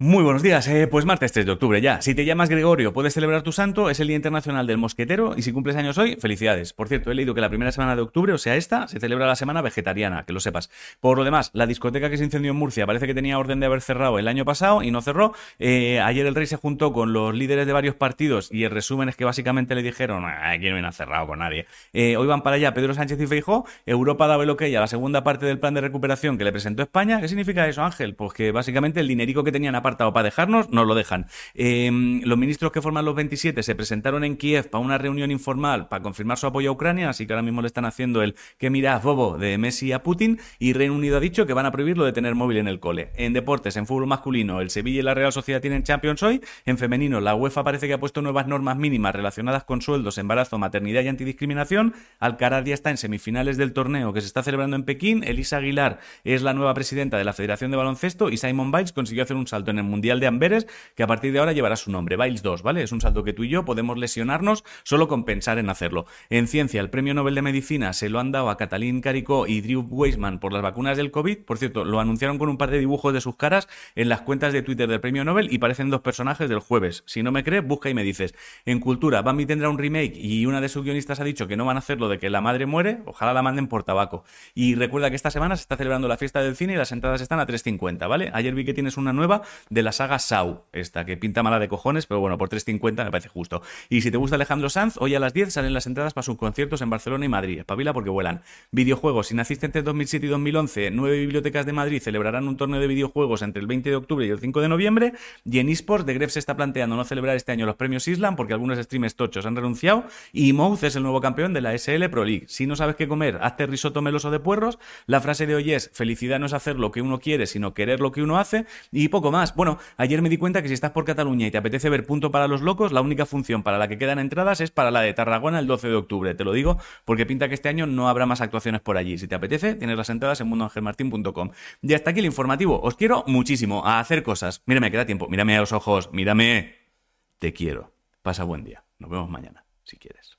Muy buenos días, eh, pues martes 3 de octubre ya. Si te llamas Gregorio, puedes celebrar tu santo, es el Día Internacional del Mosquetero y si cumples años hoy, felicidades. Por cierto, he leído que la primera semana de octubre, o sea esta, se celebra la semana vegetariana, que lo sepas. Por lo demás, la discoteca que se incendió en Murcia parece que tenía orden de haber cerrado el año pasado y no cerró. Eh, ayer el rey se juntó con los líderes de varios partidos y el resumen es que básicamente le dijeron, aquí no viene a cerrado con nadie. Eh, hoy van para allá Pedro Sánchez y Feijó, Europa da el ok a la segunda parte del plan de recuperación que le presentó España. ¿Qué significa eso, Ángel? Pues que básicamente el dinerico que tenían apartado para dejarnos no lo dejan. Em, los ministros que forman los 27 se presentaron en Kiev para una reunión informal para confirmar su apoyo a Ucrania, así que ahora mismo le están haciendo el que mira bobo de Messi a Putin y Reino Unido ha dicho que van a prohibirlo de tener móvil en el cole. En deportes, en fútbol masculino, el Sevilla y la Real Sociedad tienen Champions hoy. En femenino, la UEFA parece que ha puesto nuevas normas mínimas relacionadas con sueldos, embarazo, maternidad y antidiscriminación. Alcaraz ya está en semifinales del torneo que se está celebrando en Pekín. Elisa Aguilar es la nueva presidenta de la Federación de Baloncesto y Simon Biles consiguió hacer un salto en el Mundial de Amberes que a partir de ahora llevará su nombre, Biles 2, ¿vale? Es un salto que tú y yo podemos lesionarnos solo con pensar en hacerlo. En ciencia, el premio Nobel de Medicina se lo han dado a Catalín Caricó y Drew Weissman por las vacunas del COVID. Por cierto, lo anunciaron con un par de dibujos de sus caras en las cuentas de Twitter del premio Nobel y parecen dos personajes del jueves. Si no me crees, busca y me dices. En cultura, Bambi tendrá un remake y una de sus guionistas ha dicho que no van a hacerlo de que la madre muere. Ojalá la manden por tabaco. Y recuerda que esta semana se está celebrando la fiesta del cine y las entradas están a 3.50, ¿vale? Ayer vi que tienes una nueva de la saga Sau esta que pinta mala de cojones, pero bueno, por 3.50 me parece justo. Y si te gusta Alejandro Sanz, hoy a las 10 salen las entradas para sus conciertos en Barcelona y Madrid. Espabila porque vuelan. Videojuegos, si naciste entre 2007 y 2011, nueve bibliotecas de Madrid celebrarán un torneo de videojuegos entre el 20 de octubre y el 5 de noviembre. Y en eSports, The Gref se está planteando no celebrar este año los premios Island porque algunos streamers tochos han renunciado. Y Mouth es el nuevo campeón de la SL Pro League. Si no sabes qué comer, hazte risotto meloso de puerros. La frase de hoy es: felicidad no es hacer lo que uno quiere, sino querer lo que uno hace. Y poco más. Bueno, ayer me di cuenta que si estás por Cataluña y te apetece ver Punto para los Locos, la única función para la que quedan entradas es para la de Tarragona el 12 de octubre. Te lo digo porque pinta que este año no habrá más actuaciones por allí. Si te apetece, tienes las entradas en mundoangelmartin.com. Y hasta aquí el informativo. Os quiero muchísimo a hacer cosas. Mírame, queda tiempo. Mírame a los ojos. Mírame. Te quiero. Pasa buen día. Nos vemos mañana, si quieres.